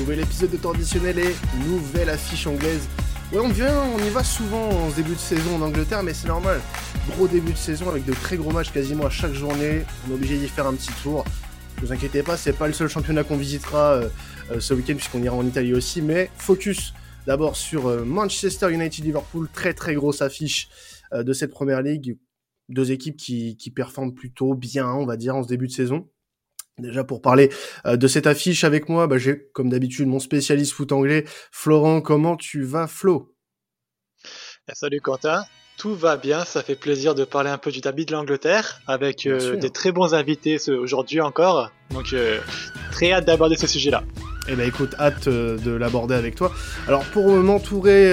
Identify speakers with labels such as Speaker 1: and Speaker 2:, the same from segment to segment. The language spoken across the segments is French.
Speaker 1: Nouvel épisode de traditionnel et nouvelle affiche anglaise. Ouais, on vient, on y va souvent en début de saison en Angleterre, mais c'est normal. Gros début de saison avec de très gros matchs quasiment à chaque journée. On est obligé d'y faire un petit tour. Ne vous inquiétez pas, c'est pas le seul championnat qu'on visitera euh, euh, ce week-end puisqu'on ira en Italie aussi. Mais focus d'abord sur euh, Manchester United Liverpool, très très grosse affiche de cette première ligue. Deux équipes qui, qui performent plutôt bien, on va dire, en ce début de saison. Déjà pour parler euh, de cette affiche avec moi, bah, j'ai comme d'habitude mon spécialiste foot anglais, Florent. Comment tu vas, Flo?
Speaker 2: Eh, Salut Quentin, tout va bien. Ça fait plaisir de parler un peu du derby de l'Angleterre avec euh, des très bons invités aujourd'hui encore. Donc euh, très hâte d'aborder ce sujet-là.
Speaker 1: Eh ben écoute, hâte de l'aborder avec toi. Alors pour m'entourer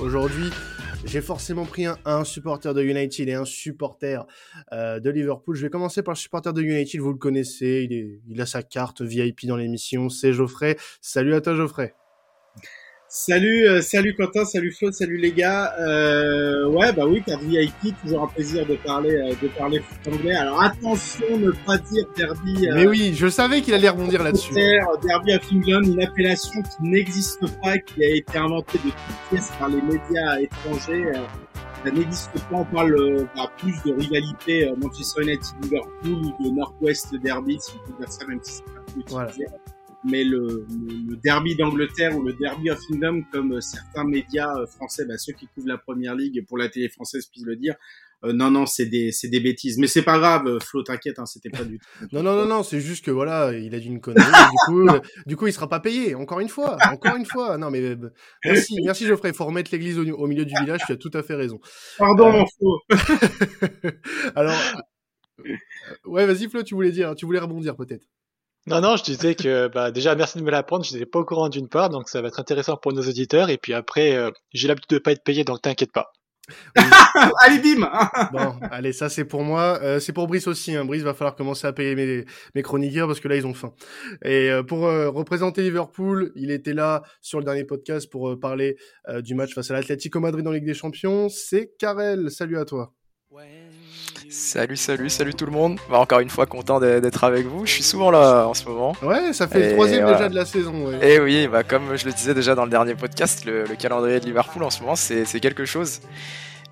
Speaker 1: aujourd'hui, j'ai forcément pris un, supporter de United et un supporter euh, de Liverpool. Je vais commencer par le supporter de United, vous le connaissez, il, est, il a sa carte VIP dans l'émission, c'est Geoffrey. Salut à toi Geoffrey.
Speaker 3: Salut, euh, salut Quentin, salut Flo, salut les gars. Euh, ouais, bah oui, car VIP, toujours un plaisir de parler, euh, de parler foot anglais. Alors attention, ne pas dire derby.
Speaker 1: Mais oui, je savais qu'il allait rebondir là-dessus.
Speaker 3: Derby of England, une appellation qui n'existe pas, qui a été inventée de toutes pièces par les médias étrangers. ça n'existe pas. On parle bah, plus de rivalité Manchester United-Liverpool ou de Northwest Derby, si on peut dire ça, même si c'est pas plus voilà mais le, le, derby d'Angleterre ou le derby of England, comme certains médias euh, français, bah, ceux qui couvrent la première ligue pour la télé française puissent le dire, euh, non, non, c'est des, c'est des bêtises. Mais c'est pas grave, euh, Flo, t'inquiète, hein, c'était pas du tout.
Speaker 1: non, non, non, non, c'est juste que voilà, il a dit une connerie. du coup, du coup, il sera pas payé. Encore une fois, encore une fois. Non, mais merci, merci Geoffrey. Il faut remettre l'église au, milieu du village. Tu as tout à fait raison.
Speaker 3: Pardon, mon Flo.
Speaker 1: Alors, ouais, vas-y, Flo, tu voulais dire, tu voulais rebondir peut-être.
Speaker 2: Non, non, je disais que bah, déjà merci de me l'apprendre. Je n'étais pas au courant d'une part, donc ça va être intéressant pour nos auditeurs. Et puis après, euh, j'ai l'habitude de pas être payé, donc t'inquiète pas.
Speaker 3: allez, bim
Speaker 1: Bon, allez, ça c'est pour moi. Euh, c'est pour Brice aussi. Hein. Brice va falloir commencer à payer mes, mes chroniqueurs parce que là ils ont faim. Et euh, pour représenter Liverpool, il était là sur le dernier podcast pour parler du match face à l'Atlético Madrid en Ligue des Champions. C'est Karel. Salut à toi.
Speaker 4: Salut, salut, salut tout le monde. Bah, encore une fois, content d'être avec vous. Je suis souvent là en ce moment.
Speaker 1: Ouais, ça fait le troisième déjà de la saison.
Speaker 4: Et oui, bah, comme je le disais déjà dans le dernier podcast, le, calendrier de Liverpool en ce moment, c'est quelque chose.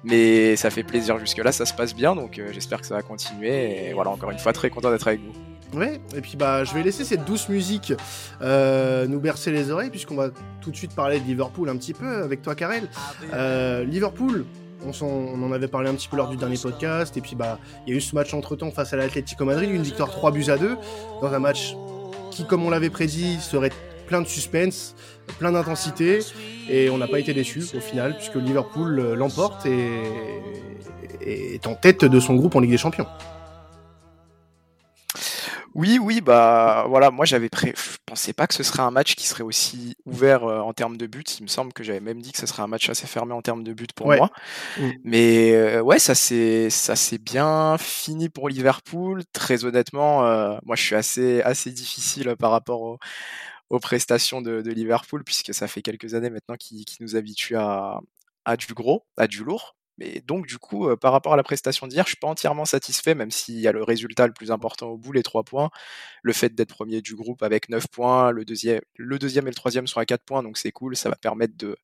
Speaker 4: Mais ça fait plaisir jusque-là, ça se passe bien, donc euh, j'espère que ça va continuer. Et voilà, encore une fois, très content d'être avec vous.
Speaker 1: Ouais, et puis bah je vais laisser cette douce musique euh, nous bercer les oreilles puisqu'on va tout de suite parler de Liverpool un petit peu avec toi Karel. Euh, Liverpool, on, en avait parlé un petit peu lors du dernier podcast. Et puis, bah, il y a eu ce match entre temps face à l'Atlético Madrid, une victoire 3 buts à 2, dans un match qui, comme on l'avait prédit, serait plein de suspense, plein d'intensité. Et on n'a pas été déçus au final, puisque Liverpool euh, l'emporte et est en tête de son groupe en Ligue des Champions.
Speaker 4: Oui, oui, bah voilà, moi j'avais pré... je pensais pas que ce serait un match qui serait aussi ouvert euh, en termes de buts. Il me semble que j'avais même dit que ce serait un match assez fermé en termes de buts pour moi. Mmh. Mais euh, ouais, ça c'est ça c'est bien fini pour Liverpool. Très honnêtement, euh, moi je suis assez assez difficile par rapport aux prestations de, Liverpool puisque ça fait quelques années maintenant qu'ils nous habituent à, à du gros, à du lourd. Mais donc, du coup, euh, par rapport à la prestation d'hier, je suis pas entièrement satisfait, même s'il y a le résultat le plus important au bout, les trois points. Le fait d'être premier du groupe avec 9 points, le deuxième, le deuxième et le troisième sont à 4 points, donc c'est cool, ça va permettre de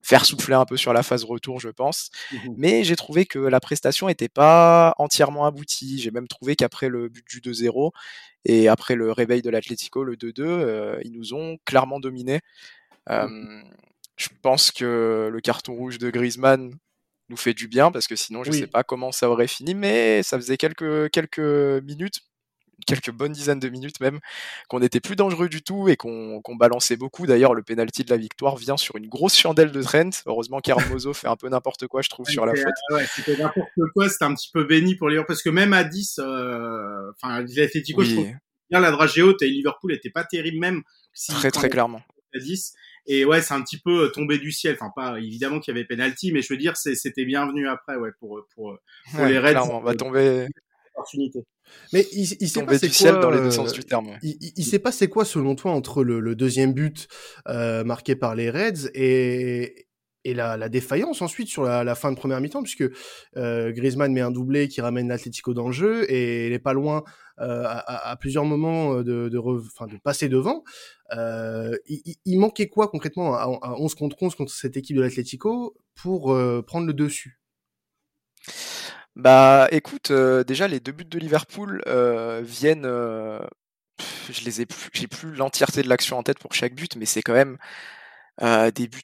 Speaker 4: faire souffler un peu sur la phase retour, je pense. Mmh Mais j'ai trouvé que la prestation n'était pas entièrement aboutie. J'ai même trouvé qu'après le but du 2-0 et après le réveil de l'Atlético, le 2-2, euh, ils nous ont clairement dominés. Mmh je pense que le carton rouge de Griezmann nous fait du bien parce que sinon je ne sais pas comment ça aurait fini mais ça faisait quelques quelques minutes quelques bonnes dizaines de minutes même qu'on n'était plus dangereux du tout et qu'on balançait beaucoup. D'ailleurs le penalty de la victoire vient sur une grosse chandelle de Trent. Heureusement qu'Hermoso fait un peu n'importe quoi je trouve sur la faute.
Speaker 3: ouais, c'était n'importe quoi c'était un petit peu béni pour Liverpool parce que même à 10 euh, enfin l'Atletico je trouve bien la dragée haute et Liverpool était pas terrible même
Speaker 4: très très clairement.
Speaker 3: à 10 et ouais, c'est un petit peu euh, tombé du ciel. Enfin, pas évidemment qu'il y avait penalty, mais je veux dire, c'était bienvenu après, ouais, pour pour, pour les Reds.
Speaker 4: on va tomber.
Speaker 1: Mais il, il s'est
Speaker 4: passé
Speaker 1: ciel
Speaker 4: dans les deux sens du terme.
Speaker 1: Il, il s'est passé quoi selon toi entre le, le deuxième but euh, marqué par les Reds et et la, la, défaillance ensuite sur la, la fin de première mi-temps puisque euh, Griezmann met un doublé qui ramène l'Atlético dans le jeu et il est pas loin à, plusieurs moments de, de, passer devant. Il, manquait quoi concrètement à, 11 contre 11 contre cette équipe de l'Atlético pour prendre le dessus?
Speaker 4: Bah écoute, déjà les deux buts de Liverpool viennent je les ai plus, j'ai plus l'entièreté de l'action en tête pour chaque but, mais c'est quand même des buts,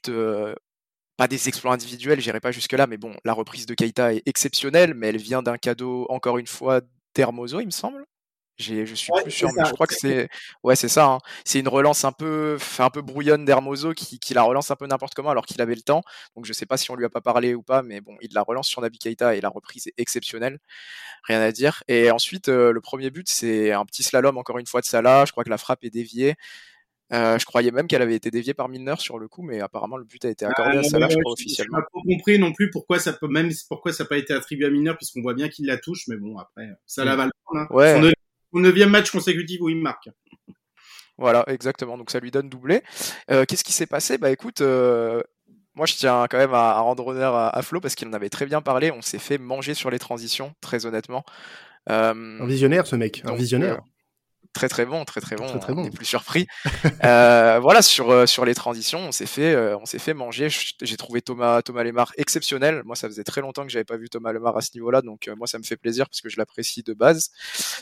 Speaker 4: pas des exploits individuels, j'irai pas jusque là, mais bon, la reprise de Keita est exceptionnelle, mais elle vient d'un cadeau encore une fois d'Hermoso, il me semble. Je suis plus sûr, mais je crois que c'est, ouais, c'est ça. Hein. C'est une relance un peu, un peu brouillonne d'Hermoso qui, qui, la relance un peu n'importe comment alors qu'il avait le temps. Donc je sais pas si on lui a pas parlé ou pas, mais bon, il la relance sur Naby Keita et la reprise est exceptionnelle. Rien à dire. Et ensuite, le premier but, c'est un petit slalom encore une fois de Salah. Je crois que la frappe est déviée. Euh, je croyais même qu'elle avait été déviée par Milner sur le coup, mais apparemment le but a été accordé à Salah, je crois, officiellement.
Speaker 3: Je pas compris non plus pourquoi ça peut même pourquoi ça n'a pas été attribué à Milner, puisqu'on voit bien qu'il la touche, mais bon après Salah va le prendre. Hein. Son, neuvième match consécutif où il marque.
Speaker 4: Voilà, exactement. Donc ça lui donne doublé. Euh, Qu'est-ce qui s'est passé? Bah écoute, euh, moi je tiens quand même à, rendre honneur à, Flo parce qu'il en avait très bien parlé. On s'est fait manger sur les transitions, très honnêtement.
Speaker 1: Euh, un visionnaire ce mec, un visionnaire. Euh,
Speaker 4: très très bon, très très bon. Très, très bon. On n'est plus surpris. euh, voilà, sur euh, sur les transitions, on s'est fait euh, on s'est fait manger. J'ai trouvé Thomas Thomas Lemar exceptionnel. Moi, ça faisait très longtemps que j'avais pas vu Thomas Lemar à ce niveau-là, donc euh, moi ça me fait plaisir parce que je l'apprécie de base.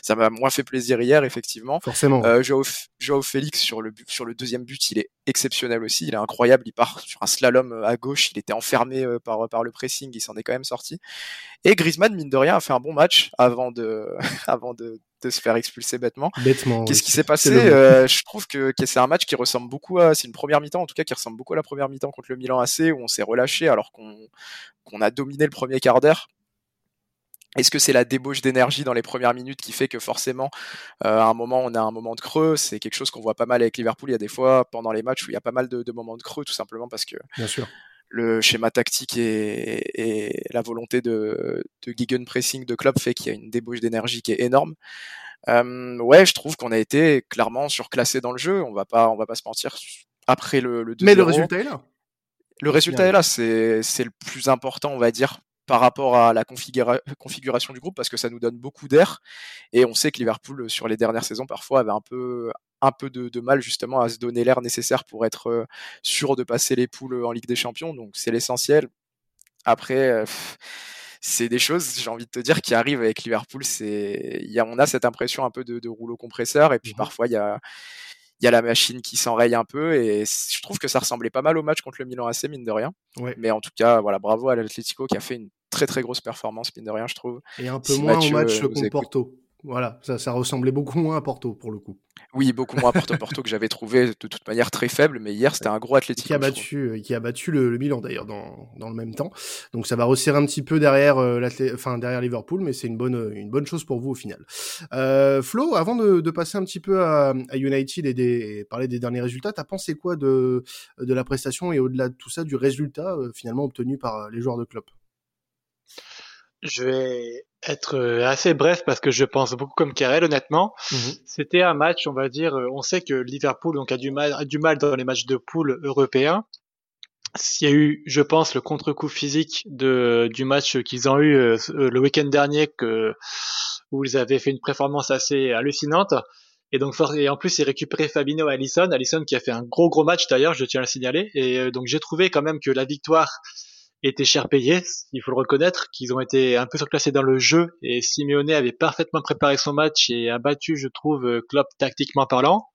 Speaker 4: Ça m'a moins fait plaisir hier, effectivement.
Speaker 1: Forcément.
Speaker 4: Joao, Joao Félix sur le sur le deuxième but, il est exceptionnel aussi. Il est incroyable. Il part sur un slalom à gauche. Il était enfermé par par le pressing. Il s'en est quand même sorti. Et Griezmann, mine de rien, a fait un bon match avant de avant de de se faire expulser bêtement.
Speaker 1: Bêtement.
Speaker 4: Qu'est-ce qui s'est passé euh, Je trouve que, c'est un match qui ressemble beaucoup à, c'est une première mi-temps en tout cas qui ressemble beaucoup à la première mi-temps contre le Milan AC où on s'est relâché alors qu'on qu'on a dominé le premier quart d'heure. Est-ce que c'est la débauche d'énergie dans les premières minutes qui fait que forcément, euh, à un moment, on a un moment de creux? C'est quelque chose qu'on voit pas mal avec Liverpool. Il y a des fois pendant les matchs où il y a pas mal de, moments de creux, tout simplement parce que
Speaker 1: Bien sûr.
Speaker 4: Le schéma tactique et, la volonté de, de pressing de club fait qu'il y a une débauche d'énergie qui est énorme. Euh, ouais, je trouve qu'on a été clairement surclassé dans le jeu. On va pas, on va pas se mentir. Après le, le
Speaker 1: Mais le résultat est là.
Speaker 4: Le résultat est là. C'est, c'est le plus important, on va dire, par rapport à la configuration du groupe parce que ça nous donne beaucoup d'air. Et on sait que Liverpool sur les dernières saisons parfois avait un peu un peu de, mal justement à se donner l'air nécessaire pour être euh, sûr de passer les poules en Ligue des Champions. Donc c'est l'essentiel. Après euh, c'est des choses j'ai envie de te dire qui arrivent avec Liverpool. C'est y a, on a cette impression un peu de, de rouleau compresseur. Et puis mmh parfois il y a il y a la machine qui s'enraye un peu. Et je trouve que ça ressemblait pas mal au match contre le Milan AC mine de rien. Mais en tout cas, voilà, bravo à l'Atlético qui a fait une très très grosse performance mine de rien, je trouve.
Speaker 1: Et un peu moins au match contre Porto. Voilà, ça, ça ressemblait beaucoup moins à Porto pour le coup.
Speaker 4: Oui, beaucoup moins Porto Porto que j'avais trouvé de toute manière très faible, mais hier c'était un gros athlétique.
Speaker 1: Qui a battu, euh, qui a battu le, le Milan d'ailleurs dans, dans le même temps. Donc ça va resserrer un petit peu derrière, euh, enfin derrière Liverpool, mais c'est une bonne, euh, une bonne chose pour vous au final. Euh, Flo, avant de, de, passer un petit peu à, à United et, des, parler des derniers résultats, t'as pensé quoi de, de la prestation et au-delà de tout ça, du résultat finalement obtenu par les joueurs de club
Speaker 2: je vais être euh, assez bref parce que je pense beaucoup comme Karel, honnêtement. Mhm. C'était un match, on va dire, euh, on sait que Liverpool donc, a, du mal, a du mal dans les matchs de poule européens. S'il y a eu, je pense, le contre-coup physique de, du match qu'ils ont eu euh, le week-end dernier, que, où ils avaient fait une performance assez hallucinante. Et donc, et en plus, ils récupéraient Fabinho et Allison. Allison qui a fait un gros gros match d'ailleurs, je tiens à le signaler. Et donc, j'ai trouvé quand même que la victoire étaient cher payés, il faut le reconnaître, qu'ils ont été un peu surclassés dans le jeu et Simeone avait parfaitement préparé son match et a battu, je trouve, Klopp tactiquement parlant.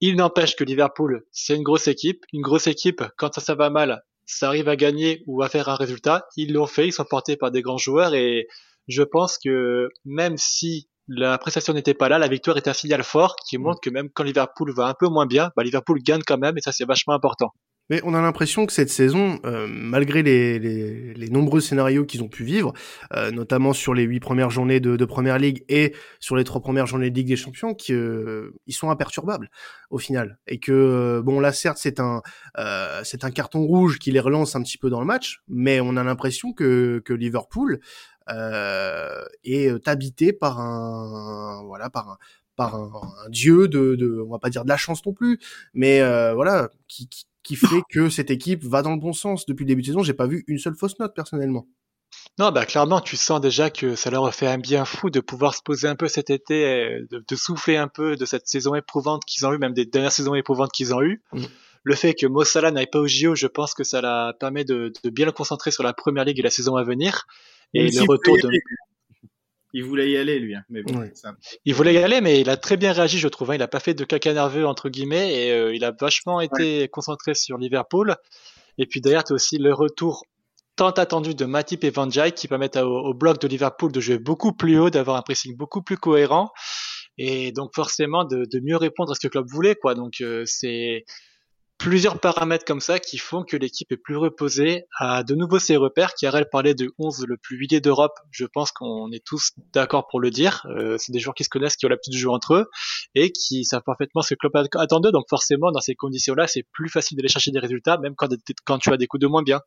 Speaker 2: Il n'empêche que Liverpool, c'est une grosse équipe. Une grosse équipe, quand ça, ça va mal, ça arrive à gagner ou à faire un résultat. Ils l'ont fait, ils sont portés par des grands joueurs et je pense que même si la prestation n'était pas là, la victoire est un signal fort qui montre que même quand Liverpool va un peu moins bien, bah Liverpool gagne quand même et ça c'est vachement important.
Speaker 1: Mais on a l'impression que cette saison, euh, malgré les, les, les, nombreux scénarios qu'ils ont pu vivre, euh, notamment sur les huit premières journées de, de, Première Ligue et sur les trois premières journées de Ligue des Champions, qu'ils euh, sont imperturbables au final. Et que bon là certes c'est un c'est un carton rouge qui les relance un petit peu dans le match, mais on a l'impression que, que Liverpool est habité par un voilà par un par un, dieu de, de, on va pas dire de la chance non plus, mais voilà, qui, qui qui fait que cette équipe va dans le bon sens. Depuis le début de saison, j'ai pas vu une seule fausse note personnellement.
Speaker 2: Non, bah clairement, tu sens déjà que ça leur a fait un bien fou de pouvoir se poser un peu cet été, de, souffler un peu de cette saison éprouvante qu'ils ont eu, même des dernières saisons éprouvantes qu'ils ont eues. Mm. Le fait que Mossala n'aille pas au JO, je pense que ça la permet de, bien le concentrer sur la première ligue et la saison à venir. Et le retour de.
Speaker 3: Il voulait y aller, lui. Hein, mais bon,
Speaker 2: Il voulait y aller, mais il a très bien réagi, je trouve. Hein. Il a pas fait de caca nerveux, entre guillemets, et euh, il a vachement été concentré sur Liverpool. Et puis derrière, tu as aussi le retour tant attendu de Matip et Van Dijk qui permettent au, bloc de Liverpool de jouer beaucoup plus haut, d'avoir un pressing beaucoup plus cohérent et donc forcément de, mieux répondre à ce que le club voulait quoi. Donc euh, c'est plusieurs paramètres comme ça qui font que l'équipe est plus reposée, a de nouveau ses repères. Kiarel parlait de 11 le plus huilé d'Europe, je pense qu'on est tous d'accord pour le dire. Euh, c'est des joueurs qui se connaissent, qui ont l'habitude de jouer entre eux et qui savent parfaitement ce que club attend d'eux. Donc forcément, dans ces conditions-là, c'est plus facile d'aller chercher des résultats, même quand, quand tu as des coups de moins bien.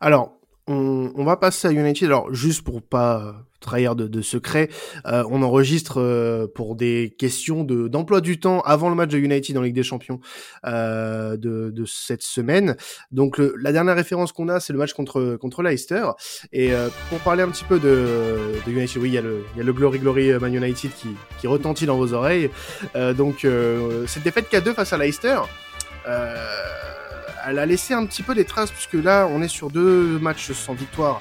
Speaker 1: Alors, on, va passer à United. Alors, juste pour pas trahir de, secret, euh, on enregistre euh, pour des questions de d'emploi du temps avant le match de United en Ligue des Champions euh, de, cette semaine. Donc, la dernière référence qu'on a, c'est le match contre contre Leicester. Et pour parler un petit peu de, United, oui, il y, a le, y a le Glory Glory Man United qui, qui retentit dans vos oreilles. donc, cette défaite 4-2 face à Leicester. Euh, elle a laissé un petit peu des traces, puisque là, on est sur deux matchs sans victoire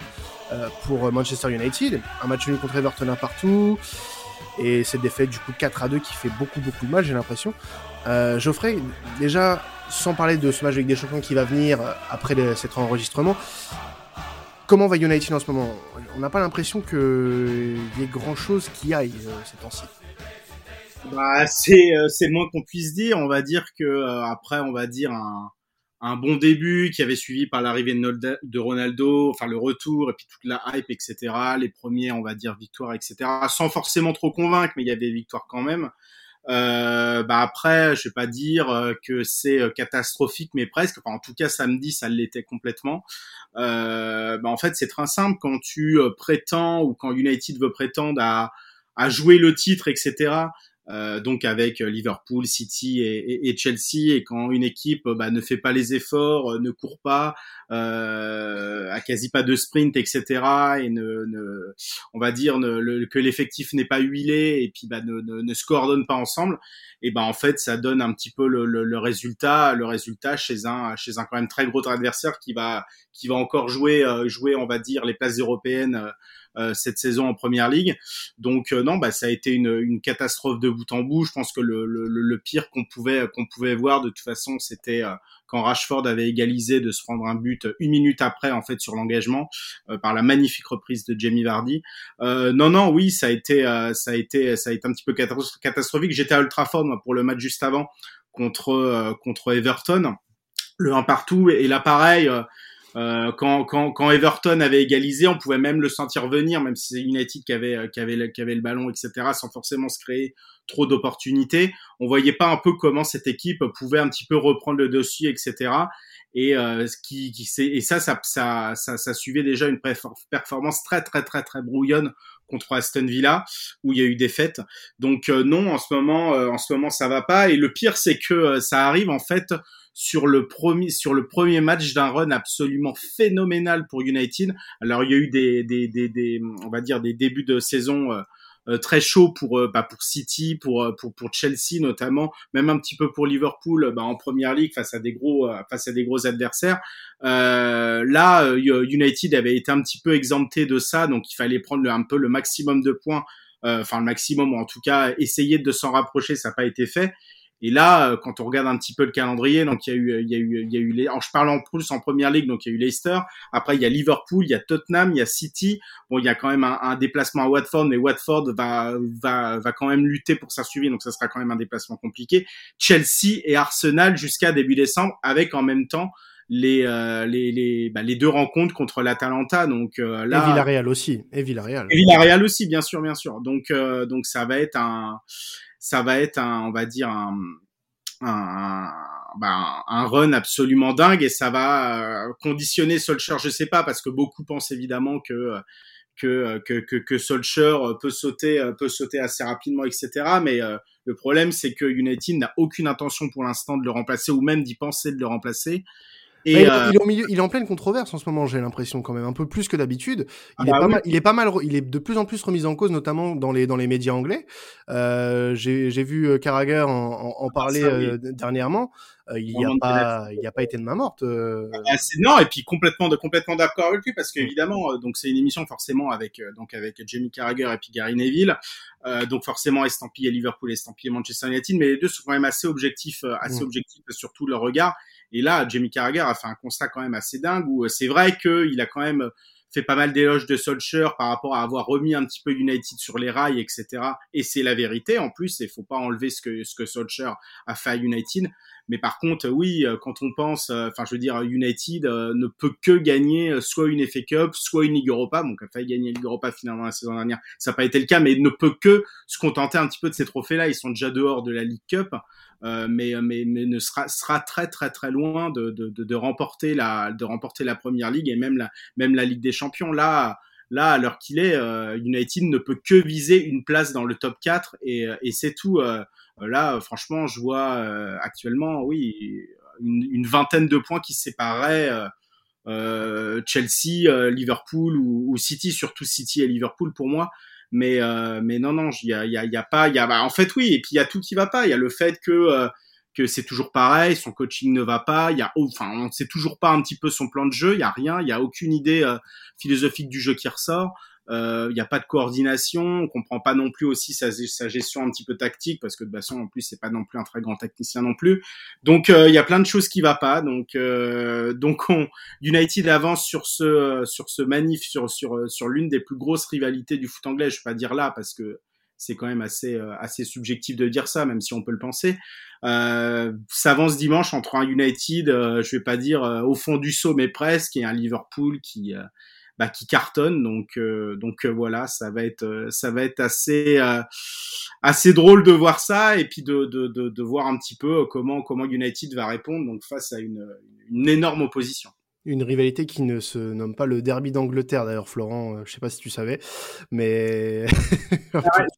Speaker 1: euh, pour Manchester United. Un match nul contre Everton à partout. Et cette défaite, du coup, 4 à 2 qui fait beaucoup, beaucoup de mal, j'ai l'impression. Euh, Geoffrey, déjà, sans parler de ce match avec des champions qui va venir après cet enregistrement, comment va United en ce moment? On n'a pas l'impression qu'il y ait grand chose qui aille euh, ces temps-ci.
Speaker 3: Bah, c'est c'est moins qu'on puisse dire. On va dire que après, on va dire un, un bon début qui avait suivi par l'arrivée de Ronaldo, enfin le retour et puis toute la hype, etc. Les premiers, on va dire, victoires, etc. Sans forcément trop convaincre, mais il y a des victoires quand même. Euh, bah après, je vais pas dire euh, que c'est euh, catastrophique, mais presque. Enfin, en tout cas, samedi, ça l'était complètement. Euh, bah en fait, c'est très simple quand tu prétends ou quand United veut prétendre à, à jouer le titre, etc. Euh, donc avec euh, Liverpool, City et, Chelsea, et quand une équipe bah, ne fait pas les efforts, euh, ne court pas, euh, a quasi pas de sprint, etc., et ne, on va dire que l'effectif n'est pas huilé et puis bah, ne, ne, ne, se coordonne pas ensemble, et ben en fait ça donne un petit peu le, le, le, résultat, le résultat chez un chez un quand même très gros adversaire qui va qui va encore jouer jouer on va dire les places européennes cette saison en première ligue. Donc euh, non, bah ça a été une, une, catastrophe de bout en bout. Je pense que le, le, le pire qu'on pouvait qu'on pouvait voir de toute façon, c'était euh, quand Rashford avait égalisé de se prendre un but une minute après en fait sur l'engagement par la magnifique reprise de Jamie Vardy. Euh, non non oui ça a été ça a été ça a été un petit peu catastrophique. J'étais à Ultra moi, pour le match juste avant contre contre Everton le 1 partout et là pareil euh, quand, quand, quand, Everton avait égalisé, on pouvait même le sentir venir, même si c'est United qui avait, euh, qui, avait, qui avait le ballon, etc., sans forcément se créer trop d'opportunités. On voyait pas un peu comment cette équipe pouvait un petit peu reprendre le dessus, etc. Et, euh, qui, qui et ça ça, ça, ça, ça, suivait déjà une performance très, très, très, très brouillonne contre Aston Villa où il y a eu des fêtes. Donc non, en ce moment, en ce moment ça va pas. Et le pire, c'est que ça arrive en fait sur le premier sur le premier match d'un run absolument phénoménal pour United. Alors il y a eu des des des, des on va dire des débuts de saison euh, euh, très chauds pour euh, bah, pour City, pour pour pour Chelsea notamment, même un petit peu pour Liverpool bah, en première ligue face à des gros face à des gros adversaires. là, United avait été un petit peu exempté de ça, donc il fallait prendre un peu le maximum de points enfin le maximum ou en tout cas essayer de s'en rapprocher, ça n'a pas été fait. Et là, euh, quand on regarde un petit peu le calendrier, donc il y a eu, il y a eu, il y a eu les, je parle en plus en première ligue, donc il y a eu Leicester. Après, il y a Liverpool, il y a Tottenham, il y a City. Bon, il y a quand même un, un déplacement à Watford, mais Watford va, va, va quand même lutter pour sa survie, donc ça sera quand même un déplacement compliqué. Chelsea et Arsenal jusqu'à début décembre, avec en même temps les euh, les les, bah, les deux rencontres contre l'Atalanta donc euh, là
Speaker 1: et Villarreal aussi et Villarreal
Speaker 3: et Villarreal aussi bien sûr bien sûr donc euh, donc ça va être un ça va être un, on va dire un, un, ben, un run absolument dingue et ça va euh, conditionner Solskjaer, je sais pas, parce que beaucoup pensent évidemment que que que que, que Solskjaer peut sauter peut sauter assez rapidement, etc. Mais euh, le problème, c'est que United n'a aucune intention pour l'instant de le remplacer ou même d'y penser de le remplacer.
Speaker 1: Et bah, il, est, au milieu, il est en pleine controverse en ce moment, j'ai l'impression quand même, un peu plus que d'habitude. Il, ah est bah pas mal, il est pas mal, il est de plus en plus remis en cause, notamment dans les dans les médias anglais. Euh, j'ai vu Carragher en, en, parler dernièrement. Euh, il n'y a pas, il a pas été de main morte. Euh.
Speaker 3: Ah, non, et puis complètement de complètement d'accord avec lui parce qu'évidemment, mm. donc c'est une émission forcément avec donc avec Jamie Carragher et puis Gary Neville, donc forcément estampillé Liverpool, estampillé Manchester United, mais les deux sont quand même assez objectifs, assez mm. objectifs sur tout leur regard. Et là, Jamie Carragher a fait un constat quand même assez dingue où c'est vrai qu'il a quand même fait pas mal d'éloges de Solskjaer par rapport à avoir remis un petit peu United sur les rails, etc. Et c'est la vérité en plus, il faut pas enlever ce que ce que Solskjaer a fait à United. Mais par contre, oui, euh, quand on pense, euh, enfin, je veux dire, United euh, ne peut que gagner soit une FA Cup, soit une Ligue Europa. Il a failli gagner Ligue Europa finalement la saison dernière. Ça n'a pas été le cas, mais ne peut que se contenter un petit peu de ces trophées-là. Ils sont déjà dehors de la Ligue Cup. Mais, mais, mais ne sera, sera très très très loin de, de, de, remporter la de remporter la première ligue et même la même la Ligue des Champions là là à l'heure qu'il est United ne peut que viser une place dans le top 4 et, et c'est tout euh, là, franchement, je vois euh, actuellement, oui, une, vingtaine de points qui séparaient euh, Chelsea, Liverpool ou, City, surtout City et Liverpool pour moi. Mais mais non non, il y a, y, a, y a pas, il y a bah, en fait oui, et puis il y a tout qui va pas. Il y a le fait que que c'est toujours pareil, son coaching ne va pas, il y a, enfin, on sait toujours pas un petit peu son plan de jeu, il y a rien, il y a aucune idée philosophique du jeu qui ressort il euh, n'y a pas de coordination, on comprend pas non plus aussi sa, sa gestion un petit peu tactique parce que de façon en plus c'est pas non plus un très grand tacticien non plus. Donc il euh, y a plein de choses qui va pas. Donc euh, donc on, United avance sur ce sur ce manif sur sur sur l'une des plus grosses rivalités du foot anglais. Je vais pas dire là parce que c'est quand même assez assez subjectif de dire ça, même si on peut le penser. Euh, dimanche entre un United, je vais pas dire au fond du saut, mais presque, et un Liverpool qui bah, qui cartonne. Donc, euh, donc euh, voilà, ça va être, euh, ça va être assez, assez drôle de voir ça et puis de, de, de, voir un petit peu comment, comment United va répondre donc face à une, une énorme opposition.
Speaker 1: Une rivalité qui ne se nomme pas le derby d'Angleterre, d'ailleurs, Florent, je sais pas si tu savais, mais...
Speaker 3: j'arrête,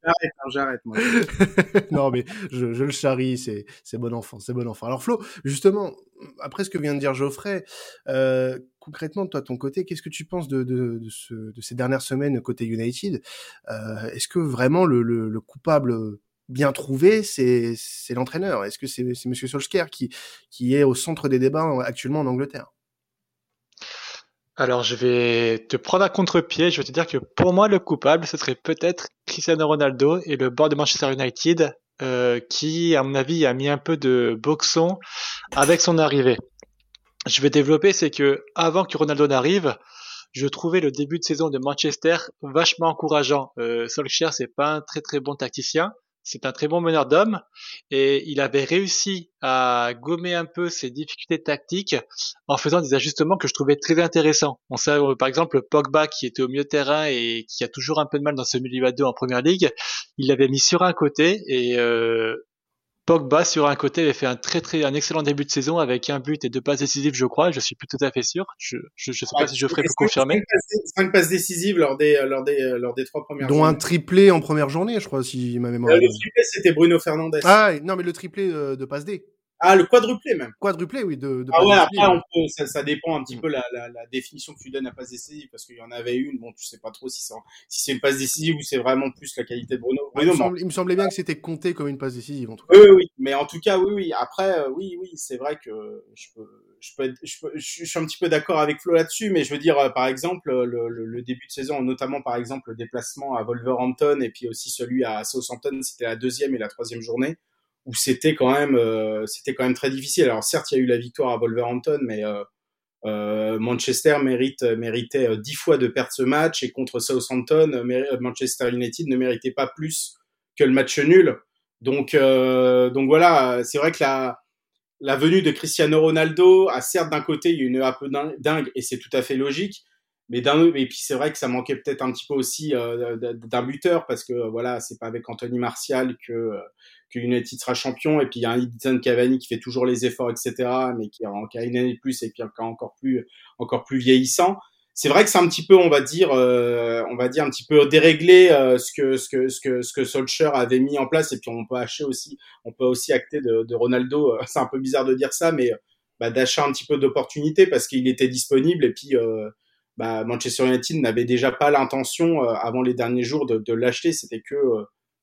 Speaker 3: j'arrête, hein, moi.
Speaker 1: non, mais je, je le charrie, c'est, c'est bon enfant, c'est bon enfant. Alors Flo, justement, après ce que vient de dire Geoffrey, euh, concrètement, toi, ton côté, qu'est-ce que tu penses de, de, de, ces dernières semaines côté United? Euh, Est-ce que vraiment le, le, coupable bien trouvé, c'est l'entraîneur? Est-ce que c'est Monsieur Solskjaer qui, qui est au centre des débats actuellement en Angleterre?
Speaker 2: Alors, je vais te prendre à contre-pied. Je vais te dire que pour moi, le coupable, ce serait peut-être Cristiano Ronaldo et le board de Manchester United, euh, qui, à mon avis, a mis un peu de boxon avec son arrivée je vais développer, c'est que avant que Ronaldo n'arrive, je trouvais le début de saison de Manchester vachement encourageant. Euh, Solskjaer, c'est pas un très très bon tacticien, c'est un très bon meneur d'hommes et il avait réussi à gommer un peu ses difficultés tactiques en faisant des ajustements que je trouvais très intéressants. On sait euh, par exemple Pogba qui était au milieu de terrain et qui a toujours un peu de mal dans ce milieu à deux en première ligue, il l'avait mis sur un côté et euh, Pogba sur un côté avait fait un très très un excellent début de saison avec un but et deux passes décisives je crois. Je suis plus tout à fait sûr. Je je, sais pas si je ferai pour confirmer.
Speaker 3: cinq passes décisives lors des lors des lors des trois premières
Speaker 1: dont un triplé en première journée je crois si ma mémoire
Speaker 3: euh, le triplé c'était Bruno Fernandes.
Speaker 1: Ah non mais le triplé euh, de passe D
Speaker 3: ah, le quadruplé même.
Speaker 1: Quadruplé, oui. De,
Speaker 3: de ah ouais, après, on peut, ça, ça, dépend un petit mm. peu la, la, la, définition que tu donnes à passe décisive, parce qu'il y en avait une, bon, tu sais pas trop si c'est si c'est une passe décisive ou c'est vraiment plus la qualité de Bruno.
Speaker 1: il, me il, me semblait bien que c'était compté comme une passe décisive, en tout
Speaker 3: cas. Oui, oui, oui. Mais en tout cas, oui, oui. Après, euh, oui, oui, c'est vrai que je peux, je peux, je, peux, je suis un petit peu d'accord avec Flo là-dessus, mais je veux dire, euh, par exemple, le, le, le, début de saison, notamment par exemple le déplacement à Wolverhampton et puis aussi celui à Southampton, c'était la deuxième et la troisième journée où c'était quand même euh, c'était quand même très difficile. Alors certes, il y a eu la victoire à Wolverhampton, mais euh, euh, Manchester mérite méritait dix fois de perdre ce match et contre Southampton, Manchester United ne méritait pas plus que le match nul. Donc donc voilà, c'est vrai que la la venue de Cristiano Ronaldo a certes d'un côté une un peu dingue et c'est tout à fait logique, mais d'un et puis c'est vrai que ça manquait peut-être un petit peu aussi d'un buteur parce que voilà c'est pas avec Anthony Martial que que United sera champion. Et puis il y a un Edison Cavani qui fait toujours les efforts, etc., mais qui a, qui a une année plus et qui est encore plus, encore plus vieillissant. C'est vrai que c'est un petit peu, on va dire, euh, on va dire un petit peu déréglé euh, ce que ce que ce que ce que Solskjaer avait mis en place. Et puis on peut acheter aussi, on peut aussi acter de, de Ronaldo. Euh, c'est un peu bizarre de dire ça, mais bah, d'achat un petit peu d'opportunité parce qu'il était disponible et puis bah, Manchester United n'avait déjà pas l'intention avant les derniers jours de, de l'acheter. C'était que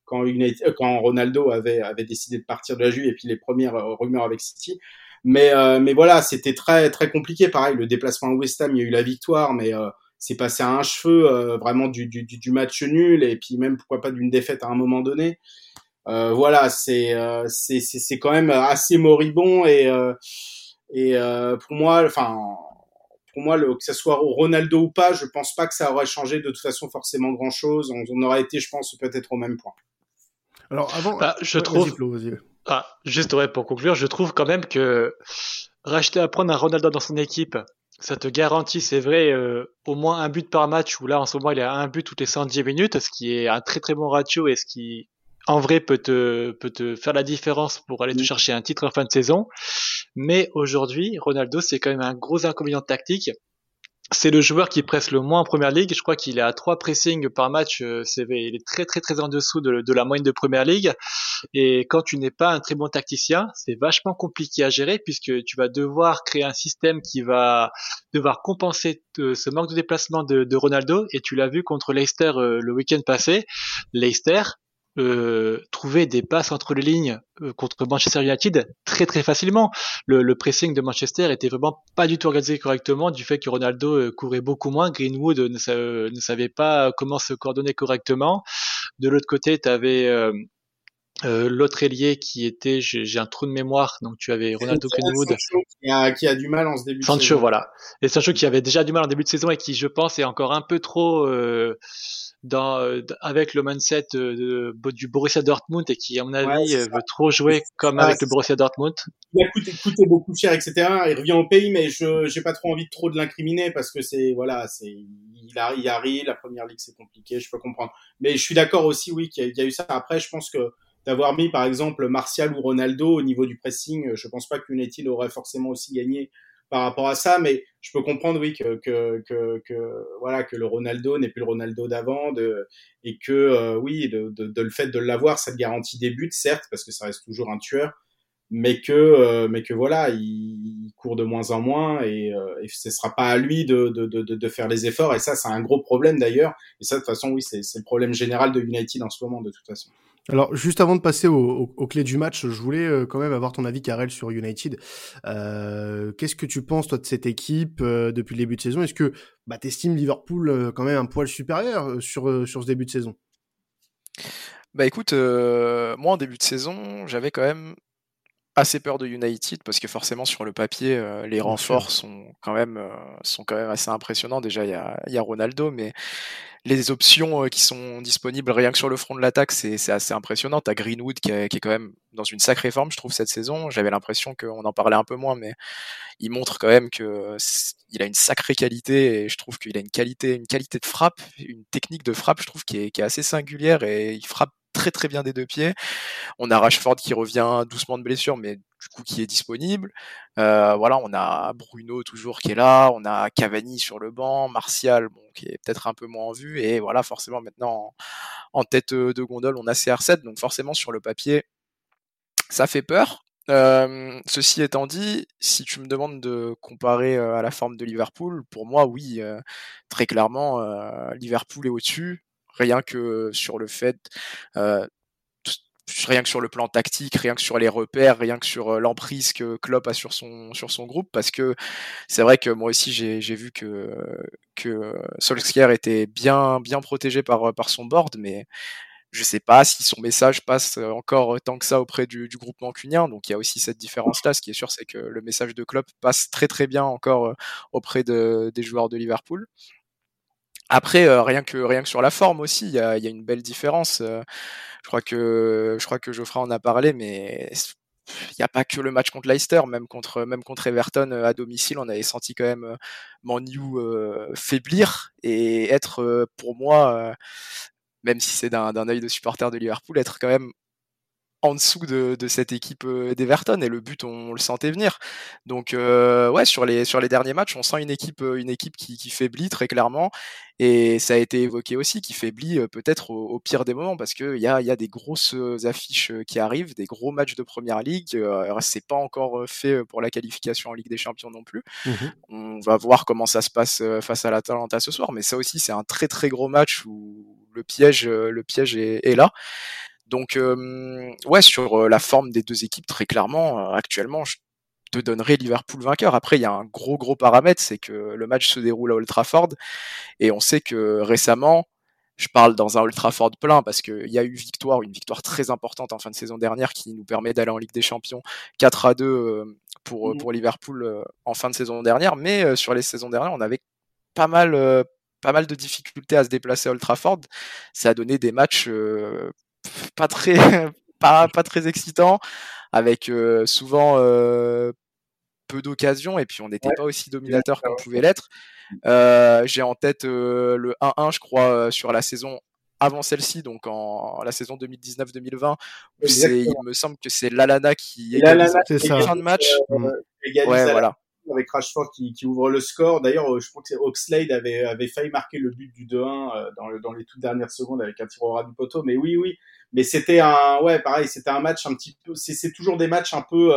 Speaker 3: quand, United, quand Ronaldo avait, avait décidé de partir de la Juve et puis les premières rumeurs avec City. Mais, mais voilà, c'était très très compliqué. Pareil, le déplacement à West Ham, il y a eu la victoire, mais c'est passé à un cheveu euh, vraiment du, du, du, match nul et puis même pourquoi pas d'une défaite à un moment donné. Euh, voilà, c'est euh, c'est c'est quand même assez moribond et et pour moi, enfin pour moi, le, que ce soit Ronaldo ou pas, je pense pas que ça aurait changé de toute façon forcément grand chose. On, aurait été, je pense, peut-être au même point.
Speaker 1: Alors avant,
Speaker 2: bah, je trouve. Ah, juste ouais, pour conclure, je trouve quand même que racheter à prendre un Ronaldo dans son équipe ça te garantit, c'est vrai, euh, au moins un but par match, où là en ce moment il a un but toutes les 110 minutes, ce qui est un très très bon ratio et ce qui en vrai peut te, peut te faire la différence pour aller te chercher un titre en fin de saison. Mais aujourd'hui, Ronaldo, c'est quand même un gros inconvénient tactique c'est le joueur qui presse le moins en première ligue. Je crois qu'il est à trois pressings par match. Euh, il est très très très en dessous de, la moyenne de première ligue. Et quand tu n'es pas un très bon tacticien, c'est vachement compliqué à gérer puisque tu vas devoir créer un système qui va devoir compenser euh, ce manque de déplacement de, de Ronaldo. Et tu l'as vu contre Leicester euh, le week-end passé. Leicester, euh, trouver des passes entre les lignes euh, contre Manchester United très très facilement. Le, le, pressing de Manchester était vraiment pas du tout organisé correctement du fait que Ronaldo euh, courait beaucoup moins. Greenwood ne, ne, savait pas comment se coordonner correctement. De l'autre côté, tu avais l'autre ailier qui était, j'ai un trou de mémoire, donc tu avais Ronaldo Greenwood.
Speaker 3: Qui a, qui a, du mal en ce début
Speaker 2: Sancho, de saison. voilà. Et Sancho qui avait déjà du mal en début de saison et qui, je pense, est encore un peu trop dans, euh, avec le mindset de, du Borussia Dortmund et qui, à mon avis, veut trop jouer comme avec le Borussia Dortmund.
Speaker 3: Il a coûté, coûté, beaucoup cher, etc. Il revient au pays, mais je j'ai pas trop envie de trop de l'incriminer parce que c'est voilà, c'est il arrive, il arrive, la première ligue c'est compliqué, je peux comprendre. Mais je suis d'accord aussi, oui, qu'il y, a eu ça. Après, je pense que d'avoir mis par exemple Martial ou Ronaldo au niveau du pressing, je pense pas que United aurait forcément aussi gagné par rapport à ça, mais je peux comprendre, oui, que, que, que, que voilà, que le Ronaldo n'est plus le Ronaldo d'avant, et que, euh, oui, de, de, de, le fait de l'avoir, ça te garantit des buts, certes, parce que ça reste toujours un tueur, mais que, euh, mais que voilà, il, court de moins en moins, et, euh, et ce sera pas à lui de, de, de, de faire les efforts, et ça, c'est un gros problème d'ailleurs, et ça, de toute façon, oui, c'est le problème général de United en ce moment, de toute façon.
Speaker 1: Alors, juste avant de passer aux au, clés du match, je voulais euh, quand même avoir ton avis, Karel, sur United. Euh, Qu'est-ce que tu penses, toi, de cette équipe euh, depuis le début de saison? Est-ce que bah, tu estimes Liverpool quand même un poil supérieur sur, sur ce début de saison?
Speaker 4: Bah écoute, moi, en début de saison, j'avais quand même assez peur de United parce que forcément sur le papier les renforts sont quand même sont quand même assez impressionnants déjà il y a, y a Ronaldo mais les options euh, qui sont disponibles rien que sur le front de l'attaque, c'est assez impressionnant. T'as Greenwood qui est, qui est, quand même dans une sacrée forme, je trouve, cette saison. J'avais l'impression qu'on en parlait un peu moins, mais il montre quand même que il a une sacrée qualité et je trouve qu'il a une qualité, une qualité de frappe, une technique de frappe, je trouve, qui est, qui est assez singulière et il frappe très très bien des deux pieds. On a Rashford qui revient doucement de blessure, mais du coup qui est disponible. Euh, voilà, on a Bruno toujours qui est là, on a Cavani sur le banc, Martial qui est peut-être un peu moins en vue, et voilà, forcément maintenant en, tête de gondole, on a CR7, donc forcément sur le papier, ça fait peur. Euh, ceci étant dit, si tu me demandes de comparer euh, à la forme de Liverpool, pour moi, oui, très clairement, Liverpool est au-dessus rien que sur le fait euh, rien que sur le plan tactique, rien que sur les repères, rien que sur euh, l'emprise que Klopp a sur son sur son groupe, parce que c'est vrai que moi aussi j'ai vu que que Solskjaer était bien bien protégé par par son board, mais je sais pas si son message passe encore tant que ça auprès du, du groupe mancunien. Donc il y a aussi cette différence-là. Ce qui est sûr, c'est que le message de Klopp passe très très bien encore euh, auprès de, des joueurs de Liverpool. Après, euh, rien que rien que sur la forme aussi, il y a, une belle différence. Euh, je crois que je crois que Geoffrey en a parlé, mais il n'y a pas que le match contre Leicester, même contre même contre Everton euh, à domicile, on avait senti quand même Manu faiblir et être pour moi, même si c'est d'un œil de supporter de Liverpool, être quand même en dessous de, de cette équipe d'Everton et le but on, le sentait venir. Donc ouais sur les sur les derniers matchs on sent une équipe une équipe qui, qui faiblit très clairement et ça a été évoqué aussi qui faiblit peut-être au, pire des moments parce qu'il y a, y a des grosses affiches qui arrivent, des gros matchs de première ligue. c'est pas encore fait pour la qualification en Ligue des Champions non plus. Mmh on va voir comment ça se passe face à l'Atalanta ce soir, mais ça aussi c'est un très très gros match où le piège, le piège est, là. Donc ouais, sur la forme des deux équipes, très clairement, actuellement, je te donnerais Liverpool vainqueur. Après, il y a un gros gros paramètre, c'est que le match se déroule à Old Trafford et on sait que récemment, je parle dans un Old Trafford plein parce qu'il y a eu victoire, une victoire très importante en fin de saison dernière qui nous permet d'aller en Ligue des Champions 4 à 2 pour, mmh. pour Liverpool en fin de saison dernière. Mais sur les saisons dernières, on avait pas mal, pas mal de difficultés à se déplacer à Old Trafford. Ça a donné des matchs pas très, pas, pas très excitants avec souvent peu d'occasions et puis on n'était pas aussi dominateur qu'on pouvait l'être. Euh, j'ai en tête euh, le 1-1, je crois, euh, sur la saison avant celle-ci, donc en, la saison 2019-2020. Il me semble que c'est Lalana qui
Speaker 3: égalise
Speaker 4: en fin de match.
Speaker 3: Mm. ouais, voilà. Avec Rashford qui, qui, ouvre le score. D'ailleurs, je crois que Oxlade avait, avait failli marquer le but du 2-1 dans, dans les toutes dernières secondes avec un tir au ras du poteau. Mais oui, oui. Mais c'était un, ouais, pareil, c'était un match un petit peu. C'est toujours des matchs un peu.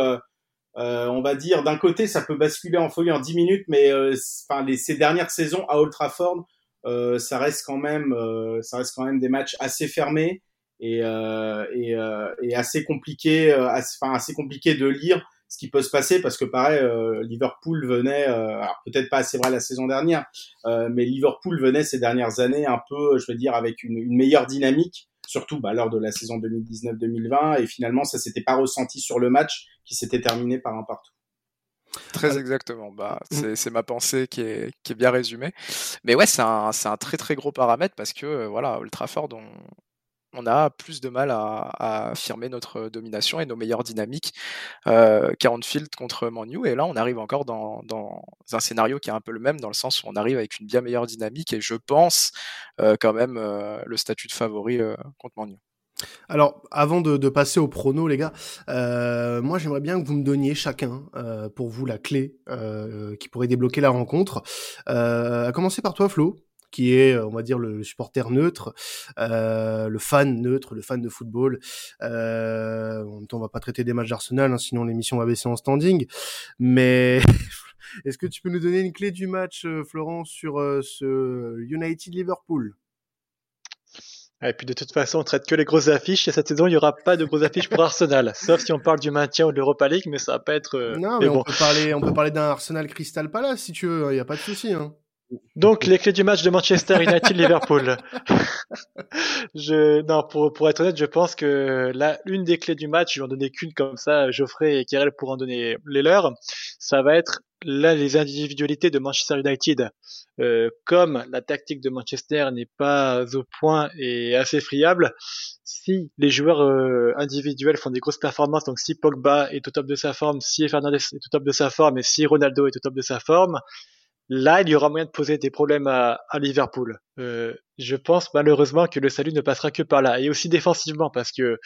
Speaker 3: Euh, on va dire d'un côté ça peut basculer en folie en 10 minutes, mais euh, enfin les, ces dernières saisons à Old Trafford, euh, ça reste quand même ça reste quand même des matchs assez fermés et, et, et assez compliqués, enfin assez compliqué de lire ce qui peut se passer parce que pareil Liverpool venait alors peut-être pas assez vrai la saison dernière mais Liverpool venait ces dernières années un peu je veux dire avec une, une meilleure dynamique surtout bah, lors de la saison 2019-2020 et finalement ça s'était pas ressenti sur le match qui s'était terminé par un partout.
Speaker 4: Très exactement. Bah, mm. c'est ma pensée qui est, qui est, bien résumée. Mais ouais, c'est un, un, très très gros paramètre parce que euh, voilà, Ultraford, on, on a plus de mal à, affirmer notre domination et nos meilleures dynamiques euh, Field contre Manu. Et là, on arrive encore dans, un scénario qui est un peu le même, dans le sens où on arrive avec une bien meilleure dynamique et je pense euh, quand même euh, le statut de favori euh, contre Manu.
Speaker 1: Alors, avant de, passer au prono, les gars, moi j'aimerais bien que vous me donniez chacun, pour vous, la clé qui pourrait débloquer la rencontre. à commencer par toi, Flo qui est, on va dire, le, supporter neutre, euh, le fan neutre, le fan de football. Euh, en même temps, on va pas traiter des matchs d'Arsenal, hein, sinon l'émission va baisser en standing. Mais est-ce que tu peux nous donner une clé du match, euh, Florent, sur euh, ce United Liverpool?
Speaker 2: Et puis de toute façon, on traite que les grosses affiches et cette saison, il n'y aura pas de grosses affiches pour Arsenal, sauf si on parle du maintien ou de l'Europa League, mais ça va pas être.
Speaker 1: non, mais, on peut parler, on peut parler d'un Arsenal Crystal Palace si tu veux, il n'y a pas de souci. Hein.
Speaker 2: Donc les clés du match de Manchester United Liverpool. je non pour pour être honnête, je pense que là une des clés du match, je vais en donner qu'une comme ça, Geoffrey et Kyrell pour en donner les leurs. Ça va être là les individualités de Manchester United. Euh, comme la tactique de Manchester n'est pas au point et assez friable, si les joueurs euh, individuels font des grosses performances, donc si Pogba est au top de sa forme, si Fernandez est au top de sa forme et si Ronaldo est au top de sa forme, Là, il y aura moyen de poser des problèmes à, à Liverpool. Euh, je pense malheureusement que le salut ne passera que par là. Et aussi défensivement, parce que,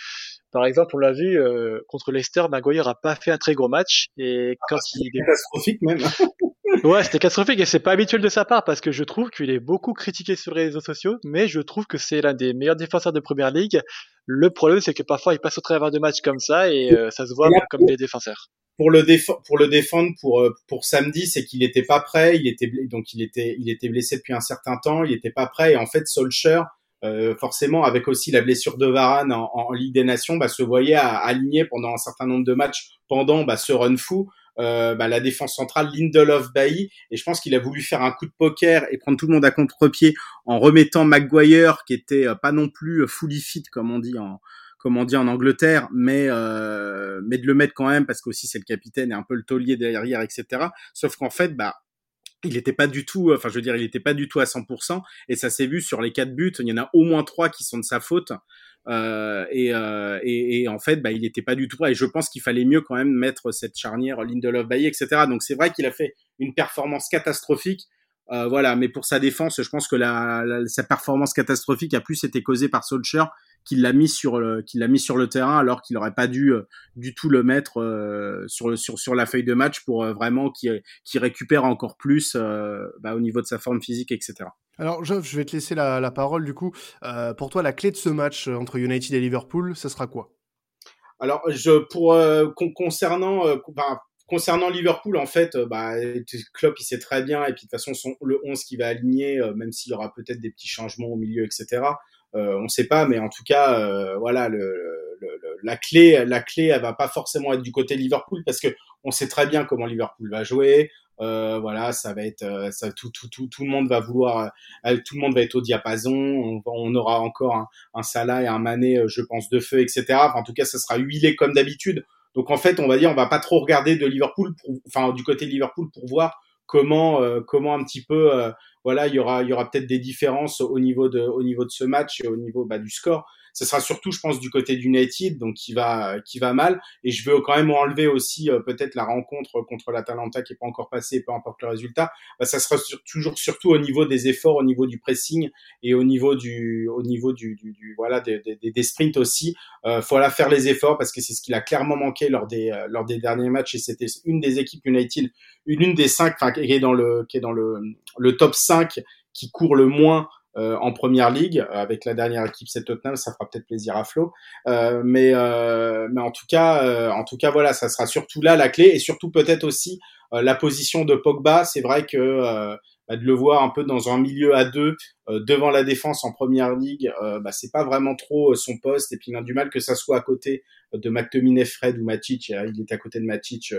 Speaker 2: par exemple, on l'a vu, euh, contre Leicester, Maguire a pas fait un très gros match. Et
Speaker 3: quand ah, il est catastrophique même.
Speaker 2: ouais, c'était catastrophique et c'est pas habituel de sa part parce que je trouve qu'il est beaucoup critiqué sur les réseaux sociaux, mais je trouve que c'est l'un des meilleurs défenseurs de première ligue. Le problème, c'est que parfois il passe au travers de matchs comme ça et euh, ça se voit comme des défenseurs
Speaker 3: pour le pour le défendre pour euh, pour samedi, c'est qu'il n'était pas prêt. Il était donc il était il était blessé depuis un certain temps. Il n'était pas prêt. Et en fait, Solskjaer, euh, forcément, avec aussi la blessure de Varane en, en Ligue des Nations, bah, se voyait aligner pendant un certain nombre de matchs pendant bah, ce run fou. Euh, bah, la défense centrale Lindelof Bailly et je pense qu'il a voulu faire un coup de poker et prendre tout le monde à contre-pied en remettant Maguire qui était euh, pas non plus fully fit comme on dit en, comme on dit en Angleterre, mais euh, mais de le mettre quand même parce qu'aussi c'est le capitaine et un peu le taulier derrière, etc. Sauf qu'en fait, bah il n'était pas du tout, enfin je veux dire, il n'était pas du tout à 100%, et ça s'est vu sur les quatre buts, il y en a au moins trois qui sont de sa faute, euh, et, euh, et, et, en fait, bah, il n'était pas du tout et je pense qu'il fallait mieux quand même mettre cette charnière Lindelof Bailly, etc. Donc c'est vrai qu'il a fait une performance catastrophique, euh, voilà, mais pour sa défense, je pense que la, sa performance catastrophique a plus été causée par Solskjaer qu'il l'a mis sur le, qu'il l'a mis sur le terrain alors qu'il n'aurait pas dû du tout le mettre sur, sur, sur la feuille de match pour vraiment qu'il récupère encore plus bah, au niveau de sa forme physique, etc.
Speaker 1: Alors, Geoff, je vais te laisser la, la parole du coup. pour toi, la clé de ce match entre United et Liverpool, ça sera quoi?
Speaker 3: Alors, je pour concernant concernant Liverpool, en fait, euh, bah, Klopp, il sait très bien, et puis de toute façon, son, le 11 qui va aligner, euh, même s'il y aura peut-être des petits changements au milieu, etc. Euh, on ne sait pas, mais en tout cas, euh, voilà, le, le, la clé, la clé, elle va pas forcément être du côté Liverpool parce que on sait très bien comment Liverpool va jouer. Euh, voilà, ça va être, ça, tout, tout, tout, tout le monde va vouloir, tout le monde va être au diapason. On, on aura encore un, un, Salah et un Mané, je pense, de feu, etc. en tout cas, ça sera huilé comme d'habitude. Donc en fait, on va dire, on va pas trop regarder de Liverpool, pour, enfin du côté de Liverpool pour voir comment euh, comment un petit peu euh, voilà il y aura il y aura peut-être des différences au niveau de au niveau de ce match et au niveau bah, du score ce sera surtout, je pense, du côté d'United, donc qui va, qui va mal. Et je veux quand même enlever aussi euh, peut-être la rencontre contre l'Atalanta qui est pas encore passée, peu importe le résultat. Bah, ça sera toujours surtout au niveau des efforts, au niveau du pressing et au niveau du, au niveau du, du, du voilà des, des, des, sprints aussi. Euh, faut la faire les efforts parce que c'est ce qu'il a clairement manqué lors des, euh, lors des derniers matchs et c'était une des équipes United, une, une des cinq, enfin qui est dans le, qui est dans le, le top 5 qui court le moins euh, en première ligue euh, avec la dernière équipe c'est Tottenham ça fera peut-être plaisir à Flo. Euh, mais euh, mais en tout cas euh, en tout cas voilà ça sera surtout là la clé et surtout peut-être aussi la position de Pogba. C'est vrai que bah, de le voir un peu dans un milieu à deux devant la défense en première ligue bah, c'est pas vraiment trop son poste. Et puis il a du mal que ça soit à côté de McTominay Fred ou Matic. Il était à côté de Matic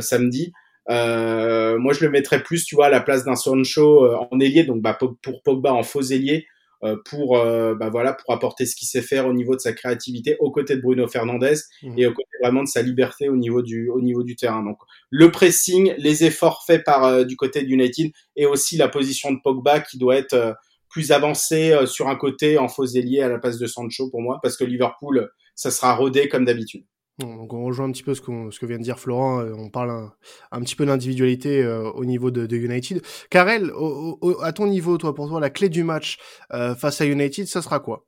Speaker 3: samedi euh, moi, je le mettrais plus, tu vois, à la place d'un Sancho euh, en ailier, donc bah, pour Pogba en faux ailier, euh, pour bah voilà pour apporter ce qu'il sait faire au niveau de sa créativité aux côtés de Bruno Fernandez mmh. et au côté vraiment de sa liberté au niveau du au niveau du terrain donc le pressing les efforts faits par du côté de United et aussi la position de Pogba qui doit être plus avancée sur un côté en faux ailier à la place de Sancho pour moi parce que Liverpool ça sera rodé comme d'habitude
Speaker 1: donc on rejoint un petit peu ce, que vient de dire Florent, euh, on parle un, petit peu d'individualité euh, au niveau de, United. Karel, à ton niveau, toi, pour toi, la clé du match euh, face à United, ça sera quoi?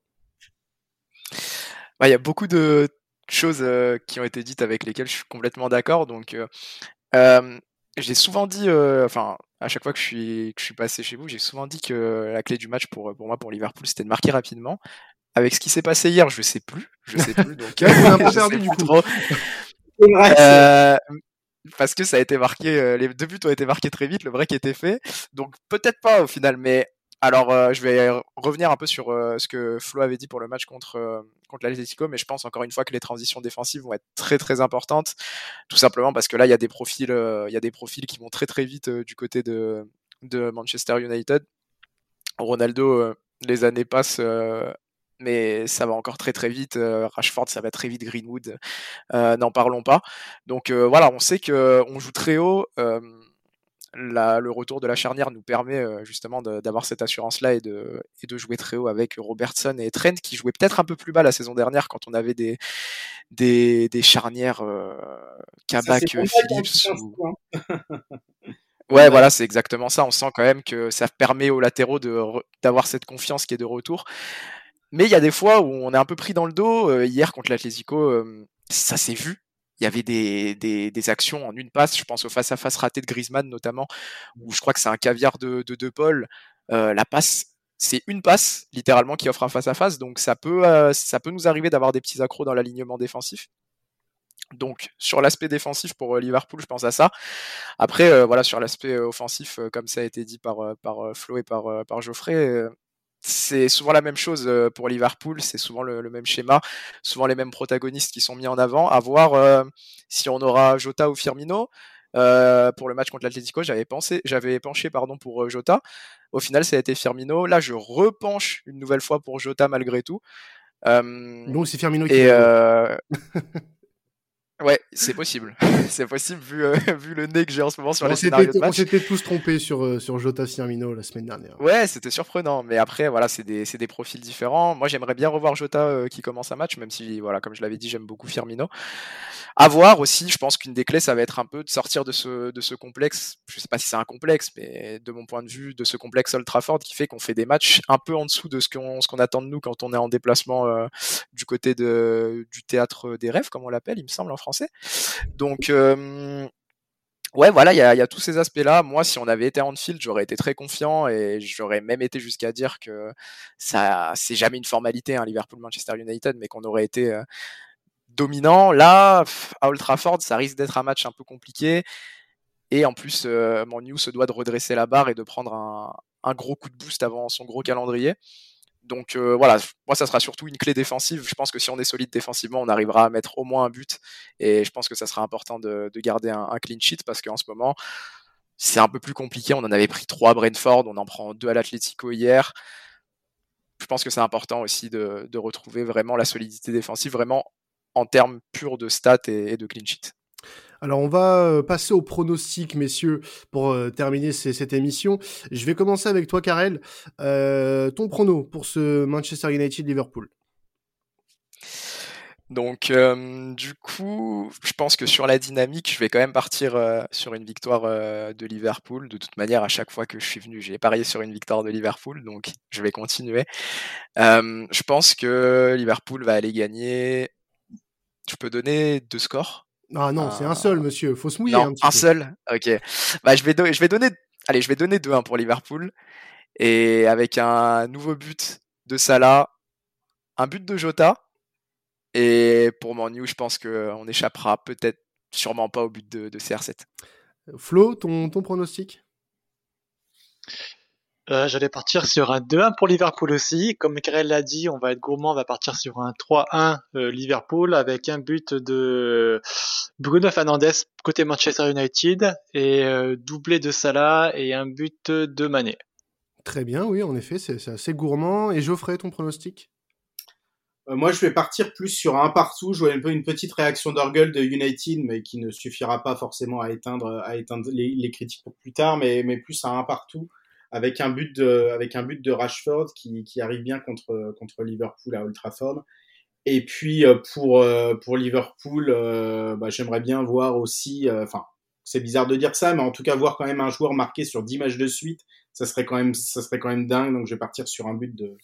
Speaker 4: Bah, Il y a beaucoup de choses qui ont été dites avec lesquelles je suis complètement d'accord. Donc, j'ai souvent dit, enfin, à chaque fois que je suis, que je suis passé chez vous, j'ai souvent dit que la clé du match pour, pour moi, pour Liverpool, c'était de marquer rapidement. Avec ce qui s'est passé hier, je sais plus. Je sais plus. Donc, un peu perdu du coup. Euh, parce que ça a été marqué, euh, les deux buts ont été marqués très vite, le break était fait. Donc peut-être pas au final, mais alors euh, je vais revenir un peu sur ce que Flo avait dit pour le match contre contre l'Atlético, mais je pense encore une fois que les transitions défensives vont être très très importantes, tout simplement parce que là il y a des profils, il y a des profils qui vont très très vite du côté de de Manchester United. Ronaldo, les années passent mais ça va encore très très vite. Euh, Rashford, ça va très vite. Greenwood, euh, n'en parlons pas. Donc euh, voilà, on sait que on joue très haut. La, le retour de la charnière nous permet justement d'avoir cette assurance-là et de, et de jouer très haut avec Robertson et Trent qui jouaient peut-être un peu plus bas la saison dernière quand on avait des, des, des charnières Kabak, Phillips. Ouais, voilà, c'est exactement ça. On sent quand même que ça permet aux latéraux d'avoir cette confiance qui est de retour. Mais il y a des fois où on est un peu pris dans le dos. Euh, hier contre l'Atlético, euh, ça s'est vu. Il y avait des, des, actions en une passe. Je pense au face-à-face raté de Griezmann notamment, où je crois que c'est un caviar de, de, de Paul. Euh, la passe, c'est une passe littéralement qui offre un face-à-face. donc ça peut, ça peut nous arriver d'avoir des petits accros dans l'alignement défensif. Donc sur l'aspect défensif pour Liverpool, je pense à ça. Après, voilà sur l'aspect offensif, comme ça a été dit par par Flo et par par Geoffrey, c'est souvent la même chose euh, pour Liverpool, c'est souvent le, même schéma, souvent les mêmes protagonistes qui sont mis en avant. À voir euh, si on aura Jota ou Firmino. Euh, pour le match contre l'Atlético, j'avais pensé, j'avais penché pardon pour Jota. Au final, ça a été Firmino. Là, je repenche une nouvelle fois pour Jota malgré tout.
Speaker 1: Donc c'est Firmino qui.
Speaker 4: Ouais, c'est possible. c'est possible vu, euh, vu le nez que j'ai en ce moment sur les scénarios de match.
Speaker 1: On s'était tous trompés sur, euh, sur Jota Firmino la semaine dernière.
Speaker 4: Ouais, c'était surprenant. Mais après, voilà, c'est des, des, profils différents. Moi, j'aimerais bien revoir Jota euh, qui commence un match, même si, voilà, comme je l'avais dit, j'aime beaucoup Firmino. À voir aussi, je pense qu'une des clés, ça va être un peu de sortir de ce, de ce complexe. Je sais pas si c'est un complexe, mais de mon point de vue, de ce complexe Old Trafford qui fait qu'on fait des matchs un peu en dessous de ce qu'on qu'on attend de nous quand on est en déplacement du côté de, du théâtre des rêves, comme on l'appelle, il me semble, en France donc, euh, ouais, voilà, il y a, tous ces aspects-là. Moi, si on avait été en field, j'aurais été très confiant et j'aurais même été jusqu'à dire que ça, c'est jamais une formalité, hein, Liverpool-Manchester United, mais qu'on aurait été euh, dominant. Là, à Old ça risque d'être un match un peu compliqué. Et en plus, euh, New se doit de redresser la barre et de prendre un, gros coup de boost avant son gros calendrier. Donc euh, voilà, moi ça sera surtout une clé défensive. Je pense que si on est solide défensivement, on arrivera à mettre au moins un but. Et je pense que ça sera important de, garder un, clean sheet parce qu'en ce moment, c'est un peu plus compliqué. On en avait pris trois à Brentford, on en prend deux à l'Atlético hier. Je pense que c'est important aussi de, retrouver vraiment la solidité défensive, vraiment en termes purs de stats et de clean sheet.
Speaker 1: Alors on va euh, passer au pronostic, messieurs, pour euh, terminer cette émission. Je vais commencer avec toi, Karel. Euh, ton prono pour ce Manchester United-Liverpool
Speaker 4: donc, du coup, je pense que sur la dynamique, je vais quand même partir sur une victoire de Liverpool. De toute manière, à chaque fois que je suis venu, j'ai parié sur une victoire de Liverpool, donc je vais continuer. je pense que Liverpool va aller gagner. Je peux donner deux scores?
Speaker 1: Ah non, c'est un seul, euh, monsieur. Faut se mouiller un petit
Speaker 4: un seul. Ok. Bah, je vais, je vais donner, allez, je vais donner 2-1 pour Liverpool. Et avec un nouveau but de Salah, un but de Jota. Et pour Manu, je pense qu'on échappera peut-être, sûrement pas au but de, de CR7.
Speaker 1: Flo, ton, ton pronostic?
Speaker 2: Euh, j'allais partir sur un 2-1 pour Liverpool aussi. Comme Karel l'a dit, on va être gourmand, on va partir sur un 3-1 euh, Liverpool avec un but de Bruno Fernandes côté Manchester United et euh, doublé de Salah et un but de Mané.
Speaker 1: Très bien, oui, en effet, c'est assez gourmand. Et Geoffrey, ton pronostic?
Speaker 3: Moi, je vais partir plus sur un partout. Je vois un peu une petite réaction d'orgueil de United, mais qui ne suffira pas forcément à éteindre, à éteindre les, les critiques pour plus tard, mais, mais plus à un partout avec un but de, avec un but de Rashford qui, qui arrive bien contre, contre Liverpool à Old Trafford. Et puis euh, pour, euh, pour Liverpool, euh, bah, j'aimerais bien voir aussi, enfin c'est bizarre de dire ça, mais en tout cas voir quand même un joueur marqué sur 10 matchs de suite, ça serait quand même, ça serait quand même dingue. Donc je vais partir sur un but de,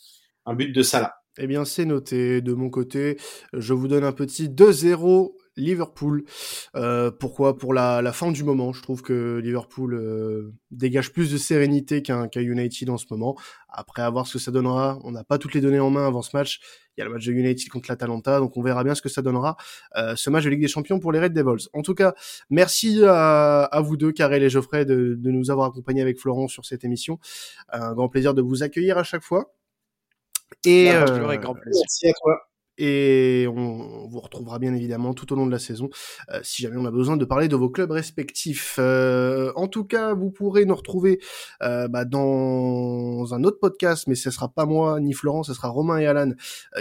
Speaker 3: un but de Salah.
Speaker 1: Eh bien, c'est noté de mon côté. Je vous donne un petit 2-0 Liverpool. Euh, pourquoi? Pour la, la, fin du moment. Je trouve que Liverpool euh, dégage plus de sérénité qu'un United en ce moment. Après, à voir ce que ça donnera. On n'a pas toutes les données en main avant ce match. Il y a le match de United contre l'Atalanta, donc on verra bien ce que ça donnera. Euh, ce match de Ligue des Champions pour les Red Devils. En tout cas, merci à, à vous deux, Karel et Geoffrey, de, de nous avoir accompagnés avec Florent sur cette émission. Un grand plaisir de vous accueillir à chaque fois.
Speaker 3: Et euh, grand plaisir. Merci à toi
Speaker 1: et on vous retrouvera bien évidemment tout au long de la saison euh, si jamais on a besoin de parler de vos clubs respectifs. Euh, en tout cas, vous pourrez nous retrouver euh, bah, dans un autre podcast, mais ce sera pas moi ni Florent, ce sera Romain et Alan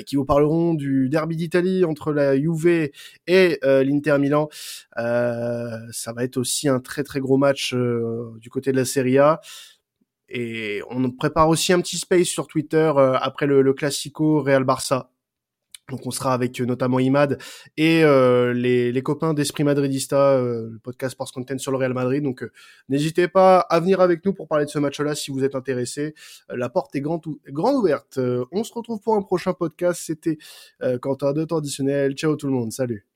Speaker 1: qui vous parleront du derby d'Italie entre la Juve et l'Inter Milan. ça va être aussi un très très gros match du côté de la Serie A. Et on prépare aussi un petit space sur Twitter après le, le Classico Real Barça donc on sera avec euh, notamment Imad et euh, les, copains d'Esprit Madridista, euh, le podcast Sports Content sur le Real Madrid. Donc n'hésitez pas à venir avec nous pour parler de ce match-là si vous êtes intéressé. la porte est grande, grande ouverte. on se retrouve pour un prochain podcast. C'était Quentin de temps. Ciao tout le monde. Salut.